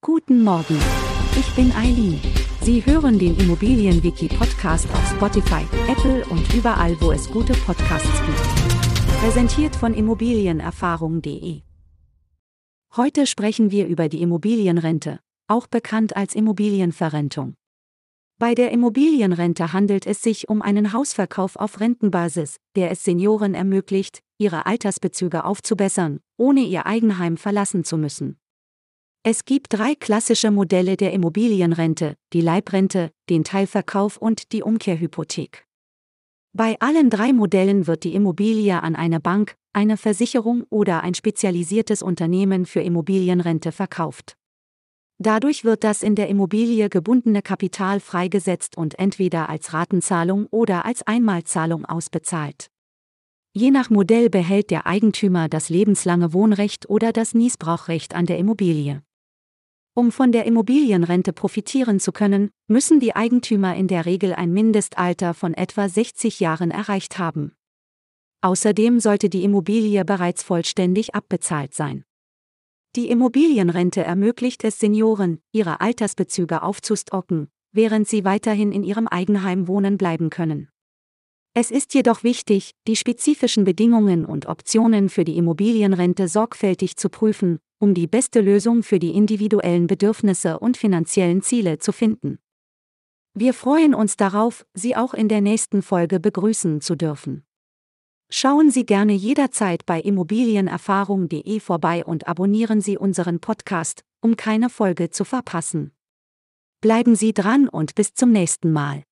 Guten Morgen. Ich bin Eileen. Sie hören den Immobilienwiki-Podcast auf Spotify, Apple und überall, wo es gute Podcasts gibt. Präsentiert von Immobilienerfahrung.de. Heute sprechen wir über die Immobilienrente, auch bekannt als Immobilienverrentung. Bei der Immobilienrente handelt es sich um einen Hausverkauf auf Rentenbasis, der es Senioren ermöglicht, ihre Altersbezüge aufzubessern, ohne ihr Eigenheim verlassen zu müssen. Es gibt drei klassische Modelle der Immobilienrente, die Leibrente, den Teilverkauf und die Umkehrhypothek. Bei allen drei Modellen wird die Immobilie an eine Bank, eine Versicherung oder ein spezialisiertes Unternehmen für Immobilienrente verkauft. Dadurch wird das in der Immobilie gebundene Kapital freigesetzt und entweder als Ratenzahlung oder als Einmalzahlung ausbezahlt. Je nach Modell behält der Eigentümer das lebenslange Wohnrecht oder das Niesbrauchrecht an der Immobilie. Um von der Immobilienrente profitieren zu können, müssen die Eigentümer in der Regel ein Mindestalter von etwa 60 Jahren erreicht haben. Außerdem sollte die Immobilie bereits vollständig abbezahlt sein. Die Immobilienrente ermöglicht es Senioren, ihre Altersbezüge aufzustocken, während sie weiterhin in ihrem Eigenheim wohnen bleiben können. Es ist jedoch wichtig, die spezifischen Bedingungen und Optionen für die Immobilienrente sorgfältig zu prüfen, um die beste Lösung für die individuellen Bedürfnisse und finanziellen Ziele zu finden. Wir freuen uns darauf, Sie auch in der nächsten Folge begrüßen zu dürfen. Schauen Sie gerne jederzeit bei immobilienerfahrung.de vorbei und abonnieren Sie unseren Podcast, um keine Folge zu verpassen. Bleiben Sie dran und bis zum nächsten Mal.